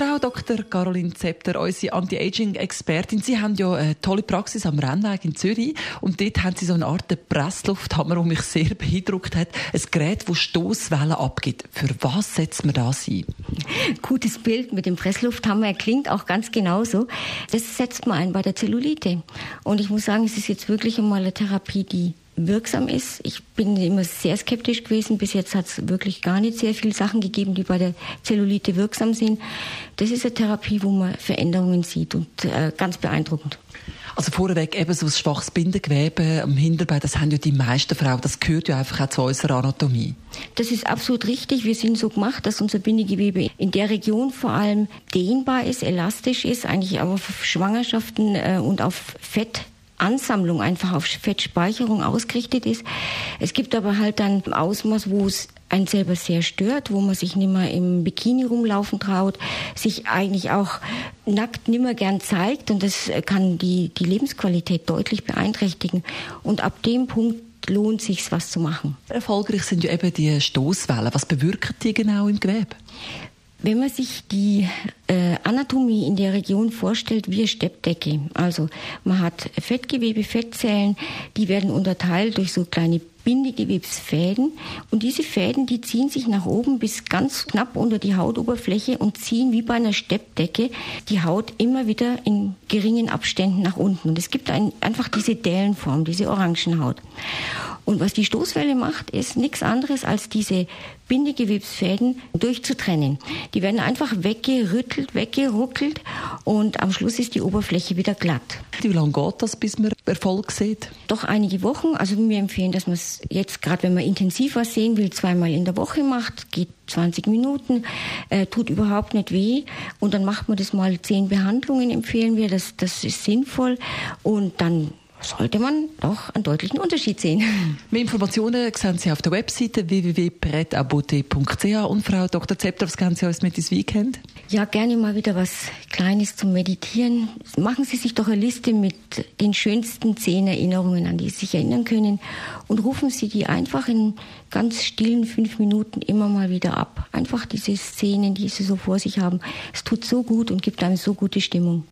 Frau Dr. Caroline Zepter, unsere Anti-Aging-Expertin. Sie haben ja eine tolle Praxis am Rennweg in Zürich und dort haben Sie so eine Art Presslufthammer, der mich sehr beeindruckt hat. Ein Gerät, das Stoßwellen abgibt. Für was setzt man das ein? Gutes Bild mit dem Presslufthammer klingt auch ganz genauso. Das setzt man ein bei der Zellulite. Und ich muss sagen, es ist jetzt wirklich einmal eine Therapie, die wirksam ist. Ich bin immer sehr skeptisch gewesen. Bis jetzt hat es wirklich gar nicht sehr viele Sachen gegeben, die bei der Zellulite wirksam sind. Das ist eine Therapie, wo man Veränderungen sieht und äh, ganz beeindruckend. Also vorweg eben so ein schwaches Bindegewebe am Hinterbein, das haben ja die meisten Frauen, das gehört ja einfach auch zu unserer Anatomie. Das ist absolut richtig. Wir sind so gemacht, dass unser Bindegewebe in der Region vor allem dehnbar ist, elastisch ist, eigentlich auch auf Schwangerschaften äh, und auf Fett Ansammlung einfach auf Fettspeicherung ausgerichtet ist. Es gibt aber halt dann Ausmaß, wo es einen selber sehr stört, wo man sich nicht mehr im Bikini rumlaufen traut, sich eigentlich auch nackt nicht mehr gern zeigt und das kann die, die Lebensqualität deutlich beeinträchtigen. Und ab dem Punkt lohnt sich was zu machen. Erfolgreich sind ja eben die Stoßwellen. Was bewirken die genau im Gewebe? Wenn man sich die äh, Anatomie in der Region vorstellt wie eine Steppdecke, also man hat Fettgewebe, Fettzellen, die werden unterteilt durch so kleine Bindegewebsfäden und diese Fäden, die ziehen sich nach oben bis ganz knapp unter die Hautoberfläche und ziehen wie bei einer Steppdecke die Haut immer wieder in geringen Abständen nach unten. Und es gibt ein, einfach diese Dellenform, diese Orangenhaut. Und was die Stoßwelle macht, ist nichts anderes als diese Bindegewebsfäden durchzutrennen. Die werden einfach weggerüttelt, weggeruckelt und am Schluss ist die Oberfläche wieder glatt. Wie lange geht das, bis man Erfolg sieht? Doch einige Wochen. Also wir empfehlen, dass man es jetzt, gerade wenn man intensiv was sehen will, zweimal in der Woche macht, geht 20 Minuten, äh, tut überhaupt nicht weh. Und dann macht man das mal zehn Behandlungen, empfehlen wir. Das, das ist sinnvoll. Und dann sollte man doch einen deutlichen Unterschied sehen. Mehr Informationen sehen Sie auf der Webseite www.pretabote.ch und Frau Dr. Zepter, was kennen Sie alles mit ins Weekend? Ja, gerne mal wieder was Kleines zum Meditieren. Machen Sie sich doch eine Liste mit den schönsten zehn Erinnerungen, an die Sie sich erinnern können und rufen Sie die einfach in ganz stillen fünf Minuten immer mal wieder ab. Einfach diese Szenen, die Sie so vor sich haben. Es tut so gut und gibt einem so gute Stimmung.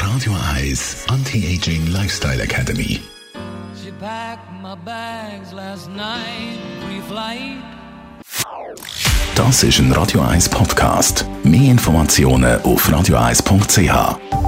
Radio 1 Anti-Aging Lifestyle Academy. She packed my bags last night, pre-flight. Das ist ein Radio 1 Podcast. Mehr Informationen auf radio1.ch.